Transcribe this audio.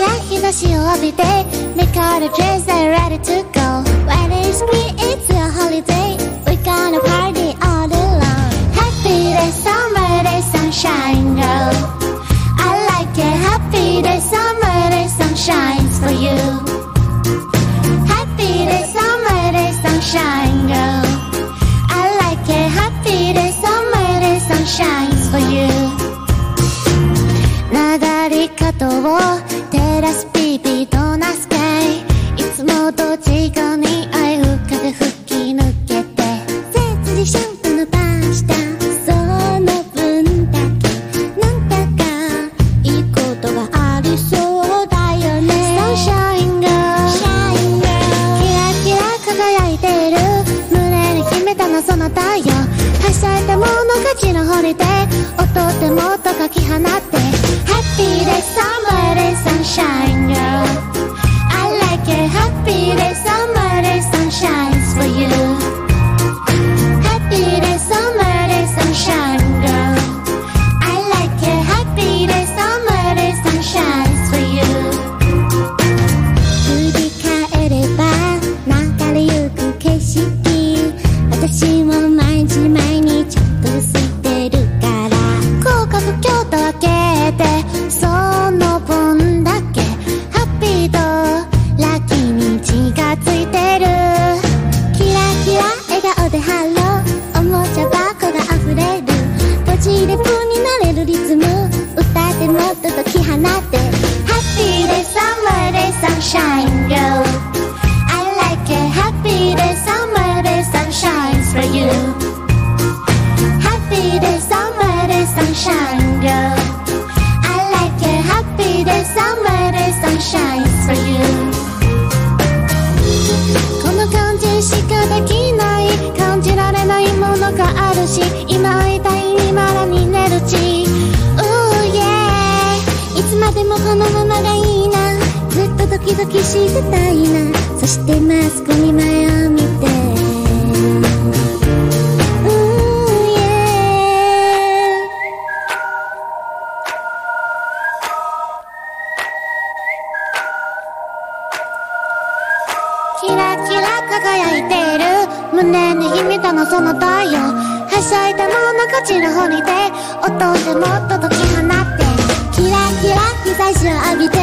日差しを浴びて Make all the dress are ready to go When it's spring it's a holiday We gonna party all day long Happy day summer day sunshine girl I like it happy day summer day sunshine's for you Happy day summer day sunshine girl I like it happy day summer day sunshine's for you 曲がり角を 照らすビビドなスカイいつもと違うに愛風吹き抜けて切にシャンプーのパしたその分だけなんだかいいことが。ありそうだよね Sunshine Girl キラキラ輝いてる。胸に秘めた謎の太陽。はしゃいだもの勝ちのホリデー音でもっとかき放って。Happy day summer day 私も sunshine girl. I like it happy day summer day sunshine for you. この感じしかできない。感じられないものがあるし今会いたい今らに寝るち Ooh yeah いつまでもこのままがいいな。ずっとドキドキしてたいな。そしてマスクに前をキラキラ輝いている胸に秘めたのその太陽。はしゃいだものこちらほにて音でもっと解き放って。キラキラ日差しを浴びて。